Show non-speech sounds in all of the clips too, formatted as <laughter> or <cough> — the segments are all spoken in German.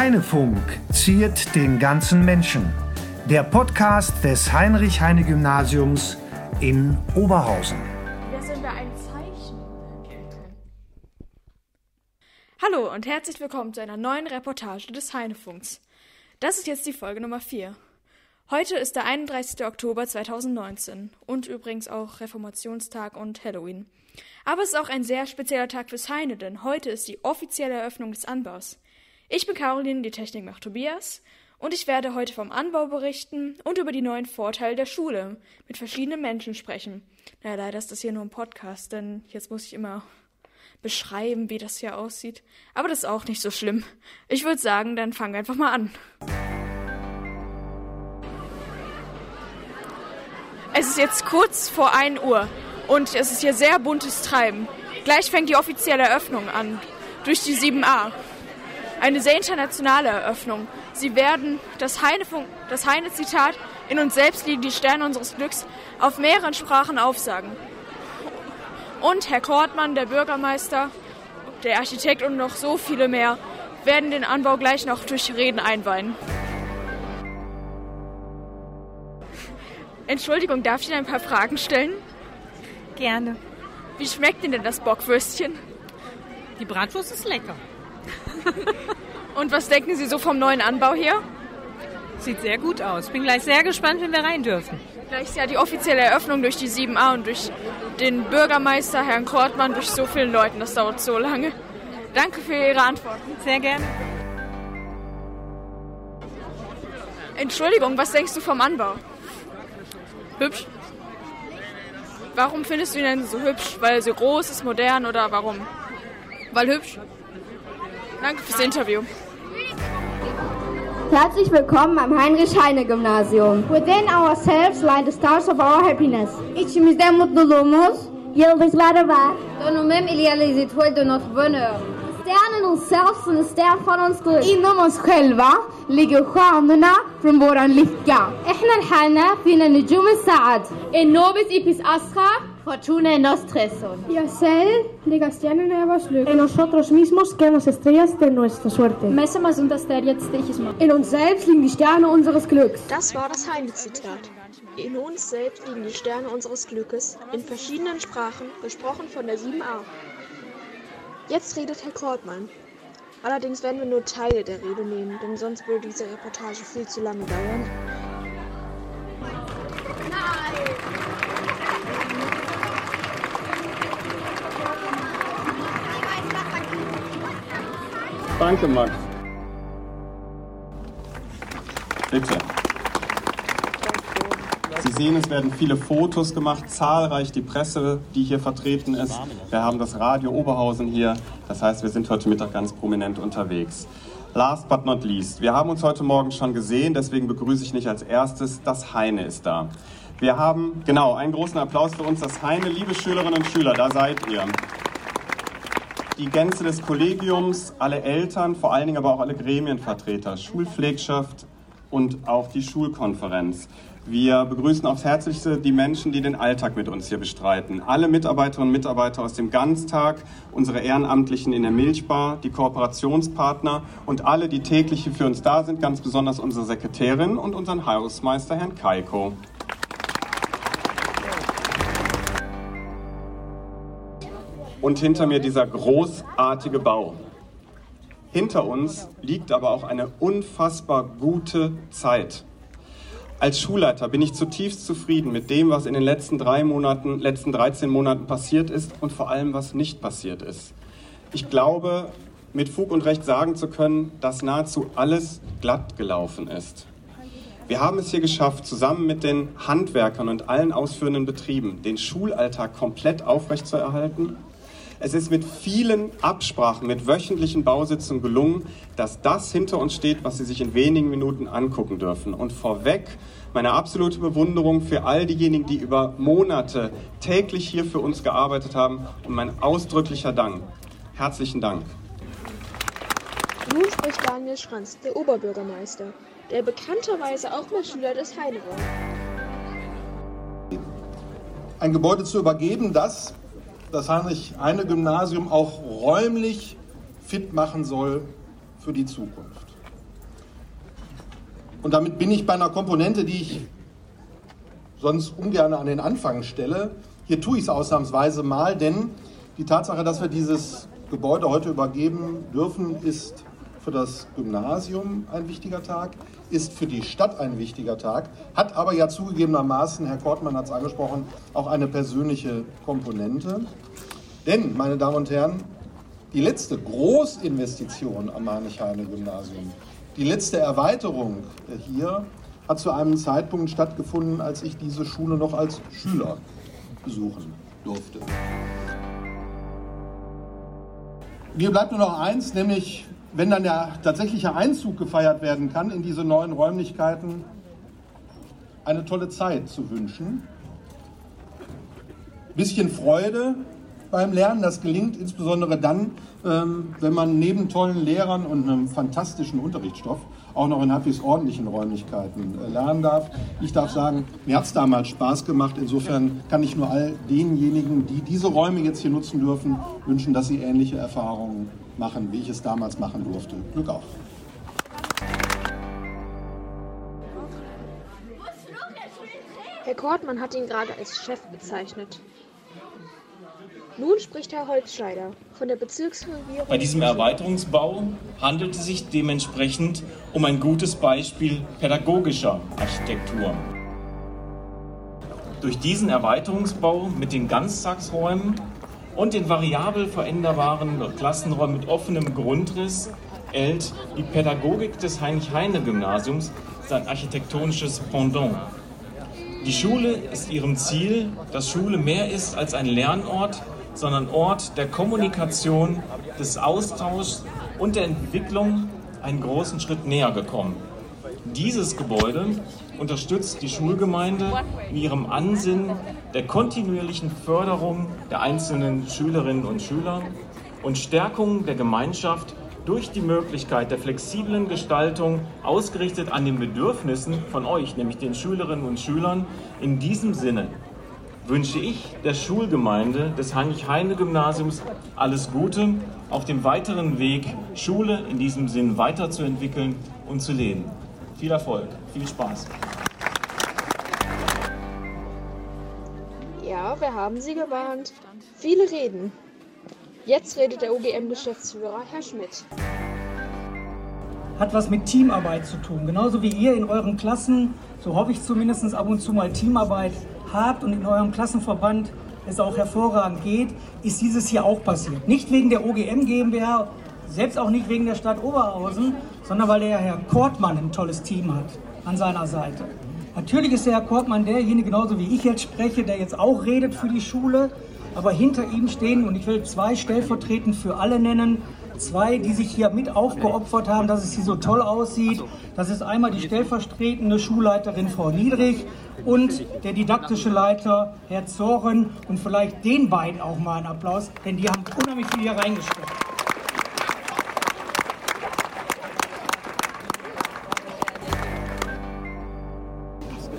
Heinefunk ziert den ganzen Menschen. Der Podcast des Heinrich-Heine-Gymnasiums in Oberhausen. Ja, sollen wir ein Zeichen? Hallo und herzlich willkommen zu einer neuen Reportage des Heinefunks. Das ist jetzt die Folge Nummer 4. Heute ist der 31. Oktober 2019 und übrigens auch Reformationstag und Halloween. Aber es ist auch ein sehr spezieller Tag fürs Heine, denn heute ist die offizielle Eröffnung des Anbaus. Ich bin Caroline, die Technik macht Tobias, und ich werde heute vom Anbau berichten und über die neuen Vorteile der Schule mit verschiedenen Menschen sprechen. Naja, leider ist das hier nur ein Podcast, denn jetzt muss ich immer beschreiben, wie das hier aussieht. Aber das ist auch nicht so schlimm. Ich würde sagen, dann fangen wir einfach mal an. Es ist jetzt kurz vor 1 Uhr und es ist hier sehr buntes Treiben. Gleich fängt die offizielle Eröffnung an durch die 7a. Eine sehr internationale Eröffnung. Sie werden das Heine-Zitat Heine in uns selbst liegen die Sterne unseres Glücks auf mehreren Sprachen aufsagen. Und Herr Kortmann, der Bürgermeister, der Architekt und noch so viele mehr werden den Anbau gleich noch durch Reden einweihen. Entschuldigung, darf ich Ihnen ein paar Fragen stellen? Gerne. Wie schmeckt Ihnen denn das Bockwürstchen? Die Bratwurst ist lecker. <laughs> Und was denken Sie so vom neuen Anbau hier? Sieht sehr gut aus. Bin gleich sehr gespannt, wenn wir rein dürfen. Gleich ist ja die offizielle Eröffnung durch die 7a und durch den Bürgermeister, Herrn Kortmann, durch so vielen Leuten. Das dauert so lange. Danke für Ihre Antworten. Sehr gerne. Entschuldigung, was denkst du vom Anbau? Hübsch? Warum findest du ihn denn so hübsch? Weil er so groß ist, modern oder warum? Weil hübsch? Danke fürs Interview. Herzlich willkommen am Heinrich-Heine-Gymnasium. Within ourselves lie the stars of our happiness. İçimizde mutluluğumuz yıldızları var. Dans nous-mêmes, il y a les étoiles de notre bonheur. Stjärnan hos oss och en stjärn från oss glöd. Inom oss själva ligger stjärnorna från våran lycka. احنا لحالنا فينا نجوم السعد. En nobis ipis astra, Fortuna nostra son. y ligger stjärnorna i vårt lycka. En nosotros mismos quedan las estrellas de nuestra suerte. Messamals und das der jetzt ich es In uns selbst liegen die Sterne unseres Glücks. Das war das Heine-Zitat. In uns selbst liegen die Sterne unseres Glückes, in verschiedenen Sprachen, gesprochen von der 7a. Jetzt redet Herr Kortmann. Allerdings werden wir nur Teile der Rede nehmen, denn sonst würde diese Reportage viel zu lange dauern. Danke, Max. Bitte. Sie sehen, es werden viele Fotos gemacht, zahlreich die Presse, die hier vertreten ist. Wir haben das Radio Oberhausen hier. Das heißt, wir sind heute Mittag ganz prominent unterwegs. Last but not least, wir haben uns heute Morgen schon gesehen, deswegen begrüße ich nicht als erstes, das Heine ist da. Wir haben, genau, einen großen Applaus für uns, das Heine. Liebe Schülerinnen und Schüler, da seid ihr die Gänze des Kollegiums, alle Eltern, vor allen Dingen aber auch alle Gremienvertreter, Schulpflegschaft und auch die Schulkonferenz. Wir begrüßen aufs Herzlichste die Menschen, die den Alltag mit uns hier bestreiten. Alle Mitarbeiterinnen und Mitarbeiter aus dem Ganztag, unsere Ehrenamtlichen in der Milchbar, die Kooperationspartner und alle, die täglich für uns da sind, ganz besonders unsere Sekretärin und unseren Hausmeister Herrn Kaiko. Und hinter mir dieser großartige Bau. Hinter uns liegt aber auch eine unfassbar gute Zeit. Als Schulleiter bin ich zutiefst zufrieden mit dem, was in den letzten drei Monaten, letzten 13 Monaten passiert ist und vor allem, was nicht passiert ist. Ich glaube, mit Fug und Recht sagen zu können, dass nahezu alles glatt gelaufen ist. Wir haben es hier geschafft, zusammen mit den Handwerkern und allen ausführenden Betrieben den Schulalltag komplett aufrechtzuerhalten es ist mit vielen Absprachen, mit wöchentlichen Bausitzungen gelungen, dass das hinter uns steht, was Sie sich in wenigen Minuten angucken dürfen. Und vorweg meine absolute Bewunderung für all diejenigen, die über Monate täglich hier für uns gearbeitet haben und mein ausdrücklicher Dank. Herzlichen Dank. Nun spricht Daniel Schranz, der Oberbürgermeister, der bekannterweise auch mal Schüler des Heine war. Ein Gebäude zu übergeben, das das Heinrich-Heine-Gymnasium auch räumlich fit machen soll für die Zukunft. Und damit bin ich bei einer Komponente, die ich sonst ungern an den Anfang stelle. Hier tue ich es ausnahmsweise mal, denn die Tatsache, dass wir dieses Gebäude heute übergeben dürfen, ist für das Gymnasium ein wichtiger Tag, ist für die Stadt ein wichtiger Tag, hat aber ja zugegebenermaßen, Herr Kortmann hat es angesprochen, auch eine persönliche Komponente. Denn, meine Damen und Herren, die letzte Großinvestition am Heinrich-Heine-Gymnasium, die letzte Erweiterung hier, hat zu einem Zeitpunkt stattgefunden, als ich diese Schule noch als Schüler besuchen durfte. Mir bleibt nur noch eins, nämlich wenn dann der tatsächliche Einzug gefeiert werden kann in diese neuen Räumlichkeiten, eine tolle Zeit zu wünschen. Bisschen Freude beim Lernen, das gelingt insbesondere dann, ähm, wenn man neben tollen Lehrern und einem fantastischen Unterrichtsstoff auch noch in halbwegs ordentlichen Räumlichkeiten äh, lernen darf. Ich darf sagen, mir hat es damals Spaß gemacht. Insofern kann ich nur all denjenigen, die diese Räume jetzt hier nutzen dürfen, wünschen, dass sie ähnliche Erfahrungen machen, wie ich es damals machen durfte. Glück auf! Herr Kortmann hat ihn gerade als Chef bezeichnet. Nun spricht Herr Holzscheider von der Bezirksregierung. Bei diesem Erweiterungsbau handelt es sich dementsprechend um ein gutes Beispiel pädagogischer Architektur. Durch diesen Erweiterungsbau mit den Ganztagsräumen und den variabel veränderbaren Klassenräumen mit offenem Grundriss erhält die Pädagogik des Heinrich-Heine-Gymnasiums sein architektonisches Pendant. Die Schule ist ihrem Ziel, dass Schule mehr ist als ein Lernort, sondern Ort der Kommunikation, des Austauschs und der Entwicklung einen großen Schritt näher gekommen. Dieses Gebäude unterstützt die Schulgemeinde in ihrem Ansinnen der kontinuierlichen Förderung der einzelnen Schülerinnen und Schüler und Stärkung der Gemeinschaft durch die Möglichkeit der flexiblen Gestaltung, ausgerichtet an den Bedürfnissen von euch, nämlich den Schülerinnen und Schülern. In diesem Sinne wünsche ich der Schulgemeinde des Heinrich-Heine-Gymnasiums alles Gute auf dem weiteren Weg, Schule in diesem Sinn weiterzuentwickeln und zu leben. Viel Erfolg, viel Spaß. Ja, wir haben Sie gewarnt. Viele reden. Jetzt redet der OGM-Geschäftsführer, Herr Schmidt. Hat was mit Teamarbeit zu tun. Genauso wie ihr in euren Klassen, so hoffe ich zumindest ab und zu mal Teamarbeit habt und in eurem Klassenverband es auch hervorragend geht, ist dieses hier auch passiert. Nicht wegen der OGM GmbH, selbst auch nicht wegen der Stadt Oberhausen, sondern weil der Herr Kortmann ein tolles Team hat an seiner Seite. Natürlich ist der Herr Kortmann derjenige, genauso wie ich jetzt spreche, der jetzt auch redet für die Schule, aber hinter ihm stehen, und ich will zwei stellvertretend für alle nennen, zwei, die sich hier mit aufgeopfert haben, dass es hier so toll aussieht. Das ist einmal die stellvertretende Schulleiterin Frau Niedrich und der didaktische Leiter Herr Zoren und vielleicht den beiden auch mal einen Applaus, denn die haben unheimlich viel hier reingesteckt.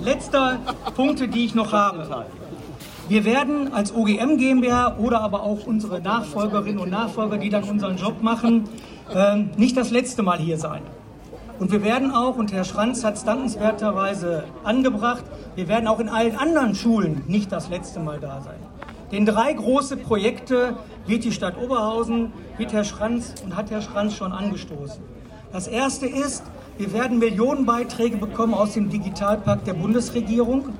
Letzter Punkte, die ich noch habe. Wir werden als OGM GmbH oder aber auch unsere Nachfolgerinnen und Nachfolger, die dann unseren Job machen, ähm, nicht das letzte Mal hier sein. Und wir werden auch, und Herr Schranz hat es dankenswerterweise angebracht, wir werden auch in allen anderen Schulen nicht das letzte Mal da sein. Denn drei große Projekte wird die Stadt Oberhausen, wird Herr Schranz und hat Herr Schranz schon angestoßen. Das erste ist, wir werden Millionenbeiträge bekommen aus dem Digitalpakt der Bundesregierung,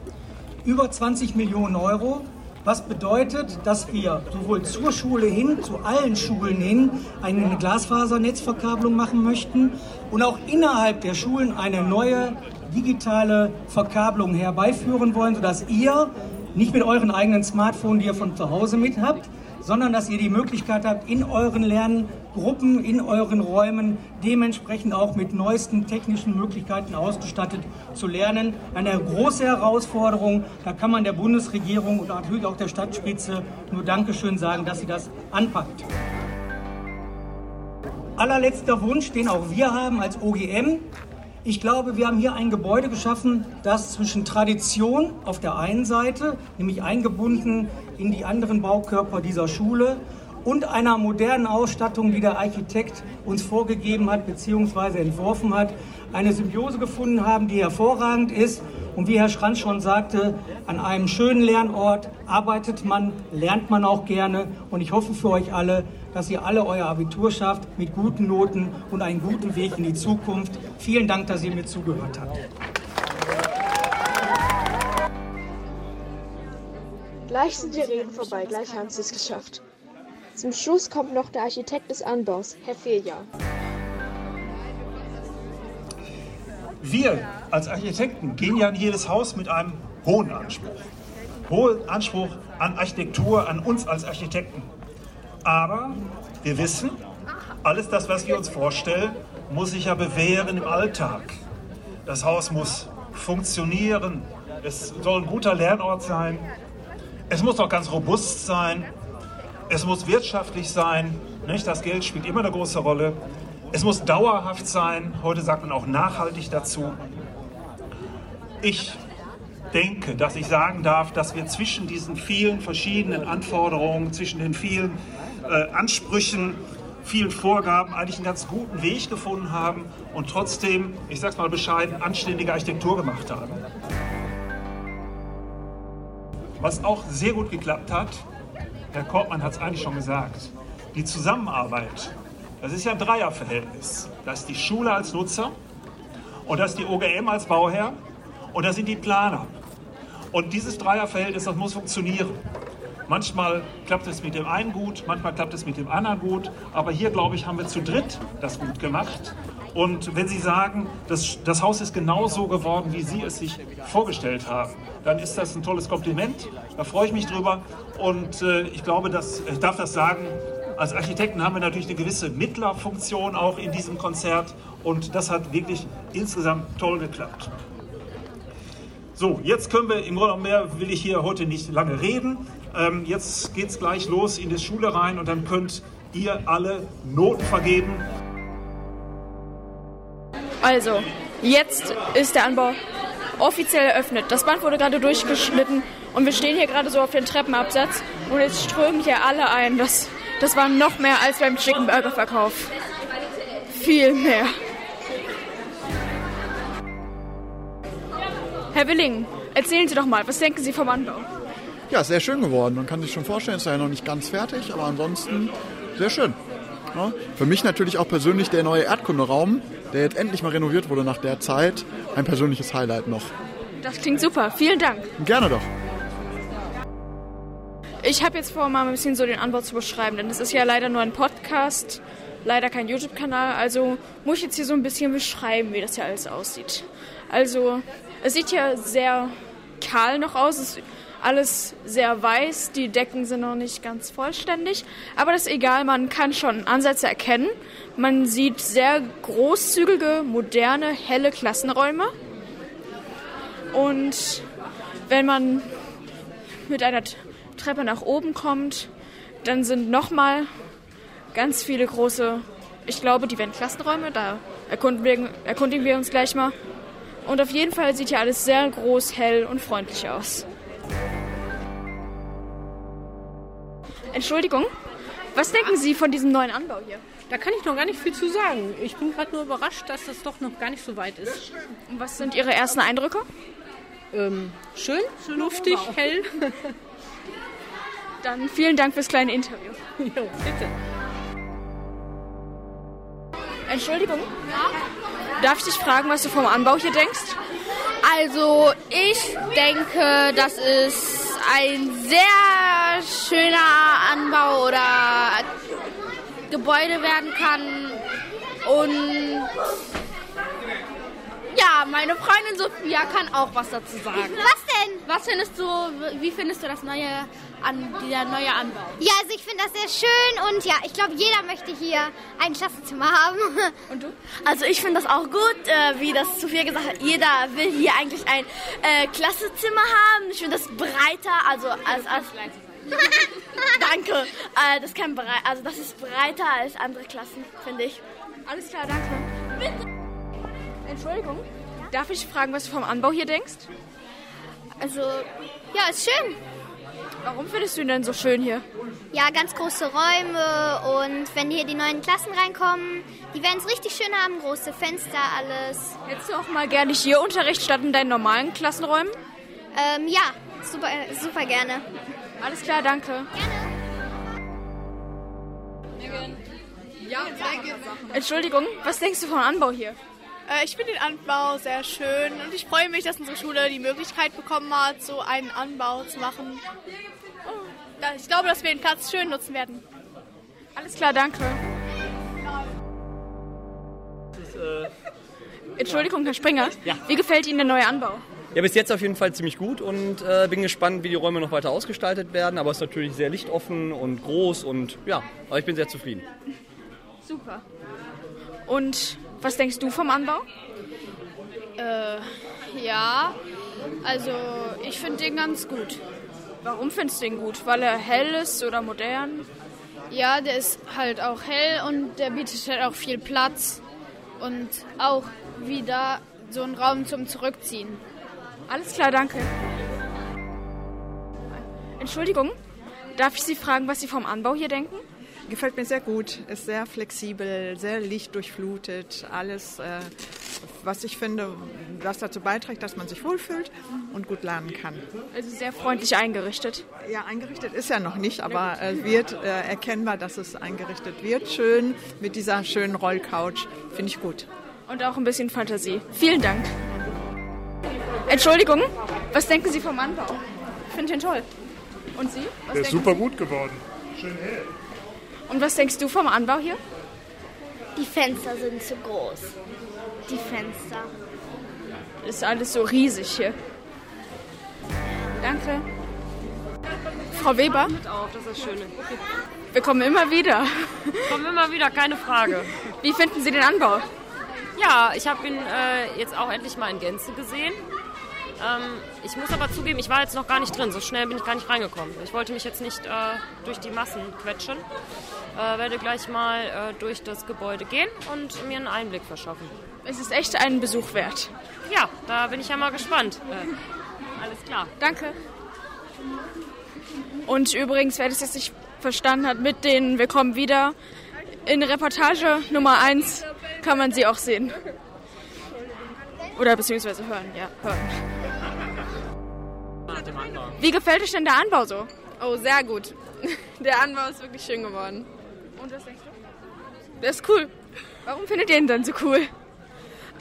über 20 Millionen Euro, was bedeutet, dass wir sowohl zur Schule hin, zu allen Schulen hin, eine Glasfasernetzverkabelung machen möchten und auch innerhalb der Schulen eine neue digitale Verkabelung herbeiführen wollen, sodass ihr nicht mit euren eigenen Smartphones, die ihr von zu Hause mit habt, sondern dass ihr die Möglichkeit habt, in euren Lerngruppen, in euren Räumen dementsprechend auch mit neuesten technischen Möglichkeiten ausgestattet zu lernen. Eine große Herausforderung. Da kann man der Bundesregierung und natürlich auch der Stadtspitze nur Dankeschön sagen, dass sie das anpackt. Allerletzter Wunsch, den auch wir haben als OGM. Ich glaube, wir haben hier ein Gebäude geschaffen, das zwischen Tradition auf der einen Seite, nämlich eingebunden in die anderen Baukörper dieser Schule und einer modernen Ausstattung, die der Architekt uns vorgegeben hat bzw. entworfen hat, eine Symbiose gefunden haben, die hervorragend ist. Und wie Herr Schranz schon sagte, an einem schönen Lernort arbeitet man, lernt man auch gerne. Und ich hoffe für euch alle, dass ihr alle euer Abitur schafft mit guten Noten und einen guten Weg in die Zukunft. Vielen Dank, dass ihr mir zugehört habt. Gleich sind die Reden vorbei, gleich haben sie es geschafft. Zum Schluss kommt noch der Architekt des Anbaus, Herr Fehljahr. Wir als Architekten gehen ja in jedes Haus mit einem hohen Anspruch. Hohen Anspruch an Architektur, an uns als Architekten. Aber wir wissen, alles das, was wir uns vorstellen, muss sich ja bewähren im Alltag. Das Haus muss funktionieren, es soll ein guter Lernort sein, es muss auch ganz robust sein, es muss wirtschaftlich sein, nicht? das Geld spielt immer eine große Rolle. Es muss dauerhaft sein, heute sagt man auch nachhaltig dazu. Ich denke, dass ich sagen darf, dass wir zwischen diesen vielen verschiedenen Anforderungen, zwischen den vielen äh, Ansprüchen, vielen Vorgaben eigentlich einen ganz guten Weg gefunden haben und trotzdem, ich sag's mal bescheiden, anständige Architektur gemacht haben. Was auch sehr gut geklappt hat, Herr Kortmann hat es eigentlich schon gesagt, die Zusammenarbeit, das ist ja ein Dreierverhältnis. Das ist die Schule als Nutzer und das ist die OGM als Bauherr und das sind die Planer. Und dieses Dreierverhältnis, das muss funktionieren. Manchmal klappt es mit dem einen gut, manchmal klappt es mit dem anderen gut. Aber hier, glaube ich, haben wir zu dritt das gut gemacht. Und wenn Sie sagen, das, das Haus ist genau so geworden, wie Sie es sich vorgestellt haben, dann ist das ein tolles Kompliment. Da freue ich mich drüber. Und äh, ich glaube, dass, ich darf das sagen, als Architekten haben wir natürlich eine gewisse Mittlerfunktion auch in diesem Konzert. Und das hat wirklich insgesamt toll geklappt. So, jetzt können wir, im Grunde mehr will ich hier heute nicht lange reden. Ähm, jetzt geht es gleich los in die Schule rein und dann könnt ihr alle Noten vergeben. Also, jetzt ist der Anbau offiziell eröffnet. Das Band wurde gerade durchgeschnitten und wir stehen hier gerade so auf dem Treppenabsatz und jetzt strömen hier alle ein. Das, das war noch mehr als beim Chicken Burger Verkauf. Viel mehr. Herr Willing, erzählen Sie doch mal, was denken Sie vom Anbau? Ja, sehr schön geworden. Man kann sich schon vorstellen, es ist ja noch nicht ganz fertig, aber ansonsten sehr schön. Ja, für mich natürlich auch persönlich der neue Erdkunderaum, der jetzt endlich mal renoviert wurde nach der Zeit, ein persönliches Highlight noch. Das klingt super. Vielen Dank. Gerne doch. Ich habe jetzt vor, mal ein bisschen so den Anbau zu beschreiben, denn es ist ja leider nur ein Podcast, leider kein YouTube-Kanal, also muss ich jetzt hier so ein bisschen beschreiben, wie das hier alles aussieht. Also, es sieht ja sehr kahl noch aus. Es alles sehr weiß, die Decken sind noch nicht ganz vollständig, aber das ist egal, man kann schon Ansätze erkennen. Man sieht sehr großzügige, moderne, helle Klassenräume. Und wenn man mit einer Treppe nach oben kommt, dann sind nochmal ganz viele große, ich glaube, die werden Klassenräume, da erkundigen wir, erkundigen wir uns gleich mal. Und auf jeden Fall sieht hier alles sehr groß, hell und freundlich aus. Entschuldigung, was denken Sie von diesem neuen Anbau hier? Da kann ich noch gar nicht viel zu sagen. Ich bin gerade nur überrascht, dass das doch noch gar nicht so weit ist. Und was sind Ihre ersten Eindrücke? Ähm, schön, luftig, hell. Dann vielen Dank fürs kleine Interview. <laughs> jo, bitte. Entschuldigung? Darf ich dich fragen, was du vom Anbau hier denkst? Also, ich denke, das ist ein sehr schöner Anbau oder Gebäude werden kann. Und ja, meine Freundin Sophia kann auch was dazu sagen. Was denn? Was findest du, wie findest du das neue, an, dieser neue Anbau? Ja, also ich finde das sehr schön und ja, ich glaube, jeder möchte hier ein Klassenzimmer haben. <laughs> Und du? Also ich finde das auch gut, äh, wie das Sophia gesagt hat. Jeder will hier eigentlich ein äh, Klassenzimmer haben. Ich finde das breiter, also als, als <laughs> Danke. Äh, das kann also das ist breiter als andere Klassen, finde ich. Alles klar, danke. Bitte. Entschuldigung. Darf ich fragen, was du vom Anbau hier denkst? Also, ja, ist schön. Warum findest du ihn denn so schön hier? Ja, ganz große Räume und wenn hier die neuen Klassen reinkommen, die werden es richtig schön haben, große Fenster, alles. Hättest du auch mal gerne hier Unterricht statt in deinen normalen Klassenräumen? Ähm, ja, super, super gerne. Alles klar, danke. Entschuldigung, was denkst du vom Anbau hier? Äh, Ich finde den Anbau sehr schön und ich freue mich, dass unsere Schule die Möglichkeit bekommen hat, so einen Anbau zu machen. Oh, Ich glaube, dass wir den Platz schön nutzen werden. Alles klar, danke. Entschuldigung, Herr Springer. Ja. Wie gefällt Ihnen der neue Anbau? Ja, bis jetzt auf jeden Fall ziemlich gut und äh, bin gespannt, wie die Räume noch weiter ausgestaltet werden. Aber es ist natürlich sehr lichtoffen und groß und ja, aber ich bin sehr zufrieden. Super. Und was denkst du vom Anbau? Äh, ja, also ich finde den ganz gut. Warum findest du den gut? Weil er hell ist oder modern? Ja, der ist halt auch hell und der bietet halt auch viel Platz und auch wieder so einen Raum zum Zurückziehen. Alles klar, danke. Entschuldigung, darf ich Sie fragen, was Sie vom Anbau hier denken? Gefällt mir sehr gut, ist sehr flexibel, sehr lichtdurchflutet, alles, äh, was ich finde, was dazu beiträgt, dass man sich wohlfühlt und gut lernen kann. Also sehr freundlich eingerichtet. Ja, eingerichtet ist ja noch nicht, aber es wird äh, erkennbar, dass es eingerichtet wird. Schön mit dieser schönen Rollcouch, finde ich gut. Und auch ein bisschen Fantasie. Vielen Dank. Entschuldigung, was denken Sie vom Anbau? Ich finde ihn toll. Und Sie? Was Der ist super gut geworden. Schön hell. Und was denkst du vom Anbau hier? Die Fenster sind zu groß. Die Fenster. Ist alles so riesig hier. Danke. Frau Weber? Mit auch, das ist das Schöne. Wir kommen immer wieder. Kommen immer wieder, keine Frage. Wie finden Sie den Anbau? Ja, ich habe ihn äh, jetzt auch endlich mal in Gänze gesehen. Ähm, ich muss aber zugeben, ich war jetzt noch gar nicht drin. So schnell bin ich gar nicht reingekommen. Ich wollte mich jetzt nicht äh, durch die Massen quetschen. Äh, werde gleich mal äh, durch das Gebäude gehen und mir einen Einblick verschaffen. Es ist echt einen Besuch wert. Ja, da bin ich ja mal gespannt. Äh, alles klar. Danke. Und übrigens, wer das jetzt nicht verstanden hat, mit den Wir kommen wieder, in Reportage Nummer 1 kann man sie auch sehen. Oder beziehungsweise hören, ja, hören. Wie gefällt euch denn der Anbau so? Oh, sehr gut. <laughs> Der Anbau ist wirklich schön geworden. Und was denkst du? Der ist cool. Warum findet ihr ihn denn so cool?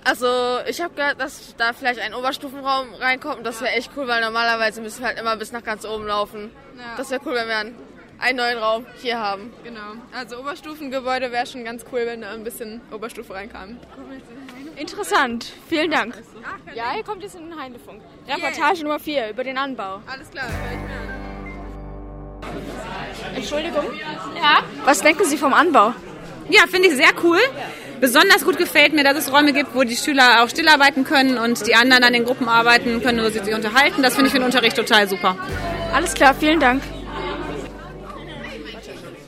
Also, ich habe gehört, dass da vielleicht ein Oberstufenraum reinkommt und das wäre echt cool, weil normalerweise müssen wir halt immer bis nach ganz oben laufen. Ja. Das wäre cool, wenn wir einen, einen neuen Raum hier haben. Genau. Also Oberstufengebäude wäre schon ganz cool, wenn da ein bisschen Oberstufe reinkam. Interessant, vielen Dank. Ja, ihr kommt jetzt in den Heinefunk. Reportage Nummer 4 über den Anbau. Alles klar, hör ich mir an. Entschuldigung? Ja? Was denken Sie vom Anbau? Ja, finde ich sehr cool. Besonders gut gefällt mir, dass es Räume gibt, wo die Schüler auch stillarbeiten können und die anderen an den Gruppen arbeiten können, wo sie sich unterhalten. Das finde ich für den Unterricht total super. Alles klar, vielen Dank.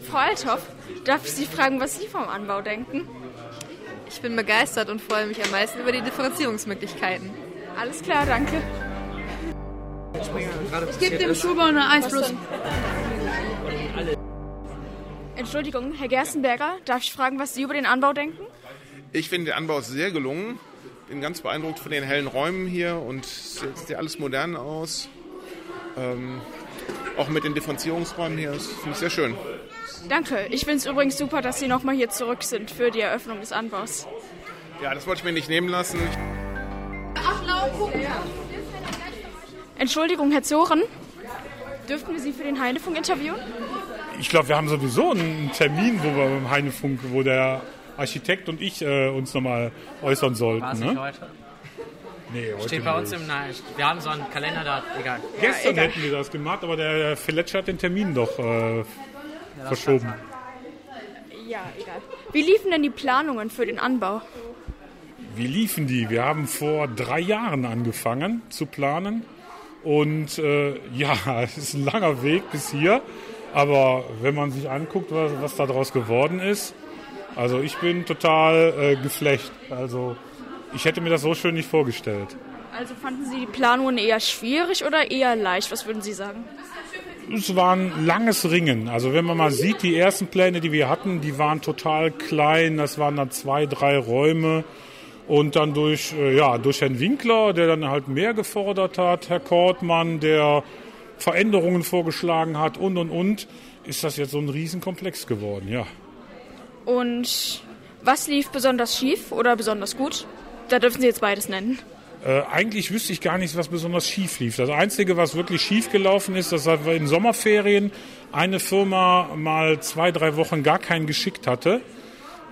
Frau Althoff, darf ich Sie fragen, was Sie vom Anbau denken? Ich bin begeistert und freue mich am meisten über die Differenzierungsmöglichkeiten. Alles klar, danke. Ich gebe dem Schulbau eine 1 plus. Entschuldigung, Herr Gerstenberger, darf ich fragen, was Sie über den Anbau denken? Ich finde den Anbau sehr gelungen. Bin ganz beeindruckt von den hellen Räumen hier und es sieht ja alles modern aus. Ähm, auch mit den Differenzierungsräumen hier, das finde ich sehr schön. Danke. Ich finde es übrigens super, dass Sie nochmal hier zurück sind für die Eröffnung des Anbaus. Ja, das wollte ich mir nicht nehmen lassen. Entschuldigung, Herr Zoren, dürften wir Sie für den Heinefunk interviewen? Ich glaube, wir haben sowieso einen Termin, wo wir beim Heinefunk, wo der Architekt und ich äh, uns nochmal äußern sollten. War es Ne? heute? Nee, heute Steht bei uns nicht. im Nein. Wir haben so einen Kalender da, egal. Gestern hätten wir das gemacht, aber der, der Fletcher hat den Termin doch äh, verschoben. Ja, egal. Wie liefen denn die Planungen für den Anbau? Wie liefen die? Wir haben vor drei Jahren angefangen zu planen. Und äh, <laughs> ja, es ist ein langer Weg bis hier. Aber wenn man sich anguckt, was, was daraus geworden ist, also ich bin total äh, geflecht. Also ich hätte mir das so schön nicht vorgestellt. Also fanden Sie die Planungen eher schwierig oder eher leicht? Was würden Sie sagen? Es war ein langes Ringen. Also wenn man mal sieht, die ersten Pläne, die wir hatten, die waren total klein. Das waren dann zwei, drei Räume. Und dann durch, äh, ja, durch Herrn Winkler, der dann halt mehr gefordert hat, Herr Kortmann, der Veränderungen vorgeschlagen hat und, und, und, ist das jetzt so ein Riesenkomplex geworden, ja. Und was lief besonders schief oder besonders gut? Da dürfen Sie jetzt beides nennen. Äh, eigentlich wüsste ich gar nicht, was besonders schief lief. Das Einzige, was wirklich schief gelaufen ist, dass in Sommerferien eine Firma mal zwei, drei Wochen gar keinen geschickt hatte,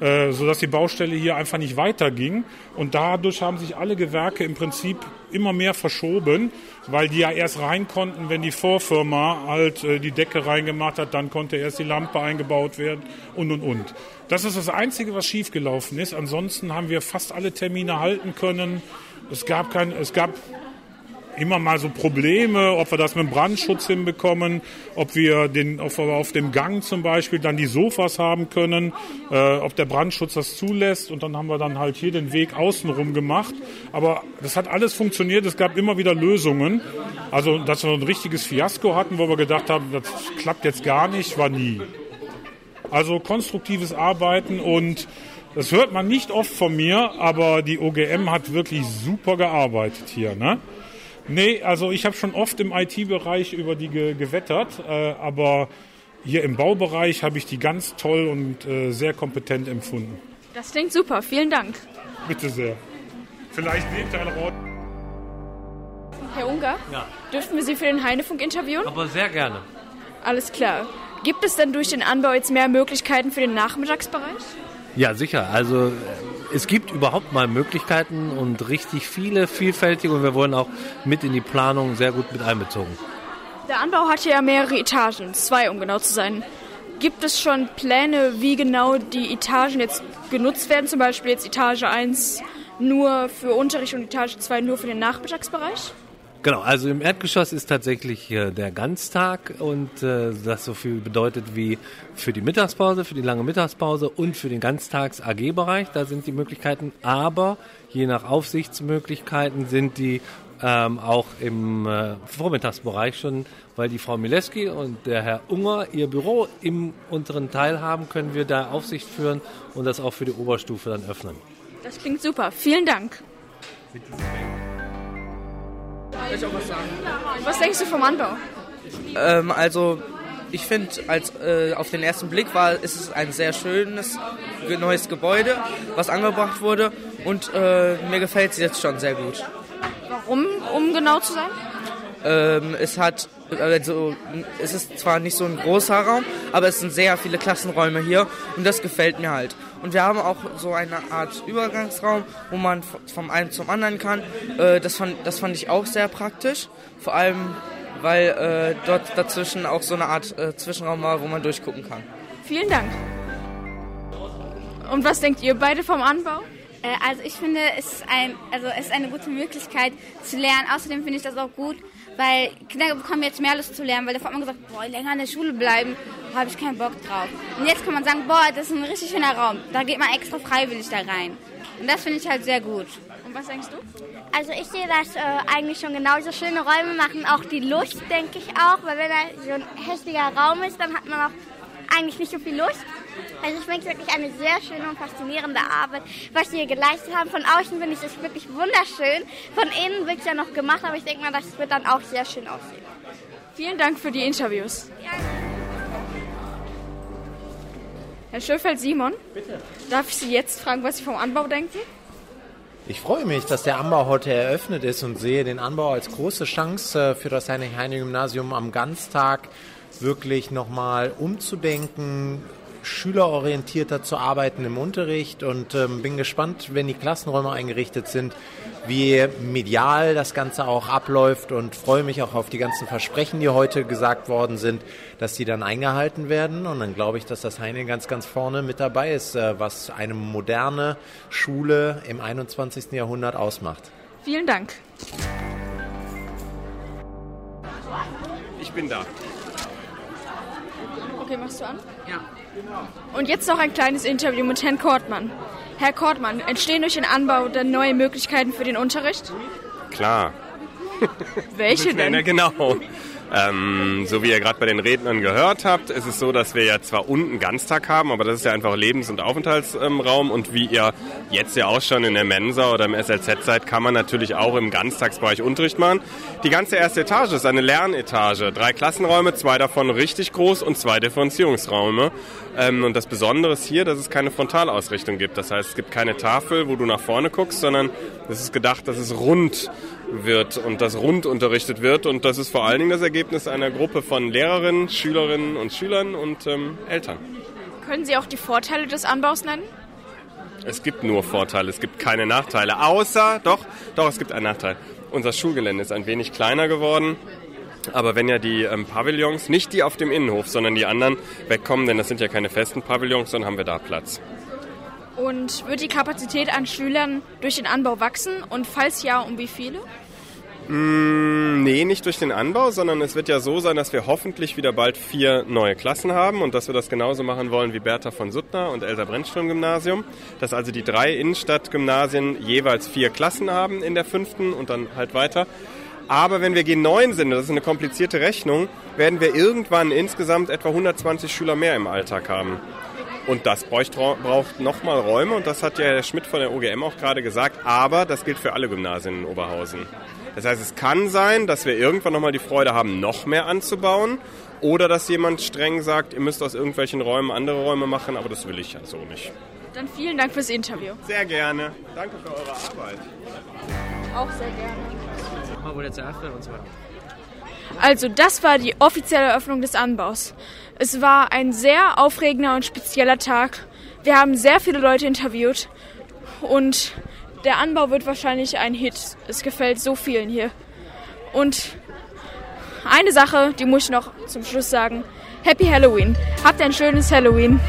äh, sodass die Baustelle hier einfach nicht weiterging. Und dadurch haben sich alle Gewerke im Prinzip immer mehr verschoben, weil die ja erst rein konnten, wenn die Vorfirma halt äh, die Decke reingemacht hat, dann konnte erst die Lampe eingebaut werden und und und. Das ist das Einzige, was schiefgelaufen ist. Ansonsten haben wir fast alle Termine halten können. Es gab kein, es gab immer mal so Probleme, ob wir das mit dem Brandschutz hinbekommen, ob wir den, ob wir auf dem Gang zum Beispiel dann die Sofas haben können, äh, ob der Brandschutz das zulässt und dann haben wir dann halt hier den Weg außenrum gemacht. Aber das hat alles funktioniert, es gab immer wieder Lösungen. Also, dass wir ein richtiges Fiasko hatten, wo wir gedacht haben, das klappt jetzt gar nicht, war nie. Also konstruktives Arbeiten und das hört man nicht oft von mir, aber die OGM hat wirklich super gearbeitet hier. Ne? Nee, also ich habe schon oft im IT-Bereich über die ge gewettert, äh, aber hier im Baubereich habe ich die ganz toll und äh, sehr kompetent empfunden. Das klingt super, vielen Dank. Bitte sehr. Vielleicht Teilraut. Herr Unger, Ja. dürften wir Sie für den Heinefunk interviewen? Aber sehr gerne. Alles klar. Gibt es denn durch den Anbau jetzt mehr Möglichkeiten für den Nachmittagsbereich? Ja, sicher. Also äh, es gibt überhaupt mal Möglichkeiten und richtig viele, vielfältige und wir wurden auch mit in die Planung sehr gut mit einbezogen. Der Anbau hat ja mehrere Etagen, zwei um genau zu sein. Gibt es schon Pläne, wie genau die Etagen jetzt genutzt werden? Zum Beispiel jetzt Etage 1 nur für Unterricht und Etage 2 nur für den Nachmittagsbereich? Genau, also im Erdgeschoss ist tatsächlich äh, der Ganztag und äh, das so viel bedeutet wie für die Mittagspause, für die lange Mittagspause und für den Ganztags-AG-Bereich. Da sind die Möglichkeiten, aber je nach Aufsichtsmöglichkeiten sind die ähm, auch im äh, Vormittagsbereich schon, weil die Frau Mileski und der Herr Unger ihr Büro im unteren Teil haben, können wir da Aufsicht führen und das auch für die Oberstufe dann öffnen. Das klingt super. Vielen Dank. Soll ich auch was sagen? Was denkst du vom Anbau? Ähm, also ich finde, als äh, auf den ersten Blick war, ist es ein sehr schönes neues Gebäude, was angebracht wurde und äh, mir gefällt es jetzt schon sehr gut. Warum, um genau zu sein? Ähm, es hat, also es ist zwar nicht so ein großer Raum, aber es sind sehr viele Klassenräume hier und das gefällt mir halt. Und wir haben auch so eine Art Übergangsraum, wo man vom einen zum anderen kann. Äh, das, fand, das fand ich auch sehr praktisch, vor allem weil äh, dort dazwischen auch so eine Art äh, Zwischenraum war, wo man durchgucken kann. Vielen Dank. Und was denkt ihr beide vom Anbau? Also ich finde, es ist, ein, also es ist eine gute Möglichkeit zu lernen. Außerdem finde ich das auch gut, weil Kinder bekommen jetzt mehr Lust zu lernen, weil davor hat man gesagt, boah, länger in der Schule bleiben, habe ich keinen Bock drauf. Und jetzt kann man sagen, boah, das ist ein richtig schöner Raum. Da geht man extra freiwillig da rein. Und das finde ich halt sehr gut. Und was denkst du? Also ich sehe das äh, eigentlich schon genauso. Schöne Räume machen auch die Lust, denke ich auch. Weil wenn da so ein hässlicher Raum ist, dann hat man auch eigentlich nicht so viel Lust. Also ich finde es wirklich eine sehr schöne und faszinierende Arbeit, was sie hier geleistet haben. Von außen finde ich das wirklich wunderschön. Von innen wird es ja noch gemacht, aber ich denke mal, das wird dann auch sehr schön aussehen. Vielen Dank für die Interviews. Herr Schöfeld Simon, Bitte. darf ich Sie jetzt fragen, was Sie vom Anbau denken? Ich freue mich, dass der Anbau heute eröffnet ist und sehe den Anbau als große Chance äh, für das Heinrich-Heine-Gymnasium am Ganztag wirklich nochmal umzudenken, schülerorientierter zu arbeiten im Unterricht und ähm, bin gespannt, wenn die Klassenräume eingerichtet sind, wie medial das Ganze auch abläuft und freue mich auch auf die ganzen Versprechen, die heute gesagt worden sind, dass die dann eingehalten werden und dann glaube ich, dass das Heine ganz, ganz vorne mit dabei ist, äh, was eine moderne Schule im 21. Jahrhundert ausmacht. Vielen Dank. Ich bin da. Okay, machst du an? Ja. Und jetzt noch ein kleines Interview mit Herrn Kortmann. Herr Kortmann, entstehen durch den Anbau denn neue Möglichkeiten für den Unterricht? Klar. Welche denn? genau. Ähm, so wie ihr gerade bei den Rednern gehört habt, ist es so, dass wir ja zwar unten Ganztag haben, aber das ist ja einfach Lebens- und Aufenthaltsraum und wie ihr jetzt ja auch schon in der Mensa oder im SLZ seid, kann man natürlich auch im Ganztagsbereich Unterricht machen. Die ganze erste Etage ist eine Lernetage. Drei Klassenräume, zwei davon richtig groß und zwei Differenzierungsräume. Ähm, und das Besondere ist hier, dass es keine Frontalausrichtung gibt. Das heißt, es gibt keine Tafel, wo du nach vorne guckst, sondern es ist gedacht, dass es rund wird und dass rund unterrichtet wird. Und das ist vor allen Dingen das Ergebnis einer Gruppe von Lehrerinnen, Schülerinnen und Schülern und ähm, Eltern. Können Sie auch die Vorteile des Anbaus nennen? Es gibt nur Vorteile, es gibt keine Nachteile. Außer, doch, doch, es gibt einen Nachteil. Unser Schulgelände ist ein wenig kleiner geworden. Aber wenn ja die ähm, Pavillons, nicht die auf dem Innenhof, sondern die anderen wegkommen, denn das sind ja keine festen Pavillons, dann haben wir da Platz. Und wird die Kapazität an Schülern durch den Anbau wachsen? Und falls ja, um wie viele? Mm, nee, nicht durch den Anbau, sondern es wird ja so sein, dass wir hoffentlich wieder bald vier neue Klassen haben und dass wir das genauso machen wollen wie Bertha von Suttner und Elsa Brennström Gymnasium. Dass also die drei Innenstadtgymnasien jeweils vier Klassen haben in der fünften und dann halt weiter. Aber wenn wir G9 sind, das ist eine komplizierte Rechnung, werden wir irgendwann insgesamt etwa 120 Schüler mehr im Alltag haben. Und das braucht, braucht nochmal Räume und das hat ja Herr Schmidt von der OGM auch gerade gesagt, aber das gilt für alle Gymnasien in Oberhausen. Das heißt, es kann sein, dass wir irgendwann nochmal die Freude haben, noch mehr anzubauen oder dass jemand streng sagt, ihr müsst aus irgendwelchen Räumen andere Räume machen, aber das will ich ja so nicht. Dann vielen Dank fürs Interview. Sehr gerne. Danke für eure Arbeit. Auch sehr gerne. Also, das war die offizielle Eröffnung des Anbaus. Es war ein sehr aufregender und spezieller Tag. Wir haben sehr viele Leute interviewt und der Anbau wird wahrscheinlich ein Hit. Es gefällt so vielen hier. Und eine Sache, die muss ich noch zum Schluss sagen. Happy Halloween. Habt ein schönes Halloween.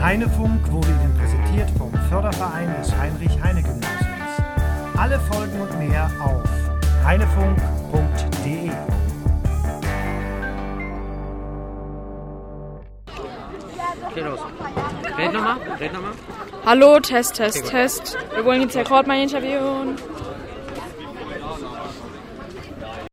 Heinefunk wurde Ihnen präsentiert vom Förderverein des Heinrich-Heine-Gymnasiums. Alle Folgen und mehr auf heinefunk.de. Geht los. Red nochmal, red nochmal. Hallo, Test, Test, Test. Wir wollen jetzt Herr Kortmann interviewen.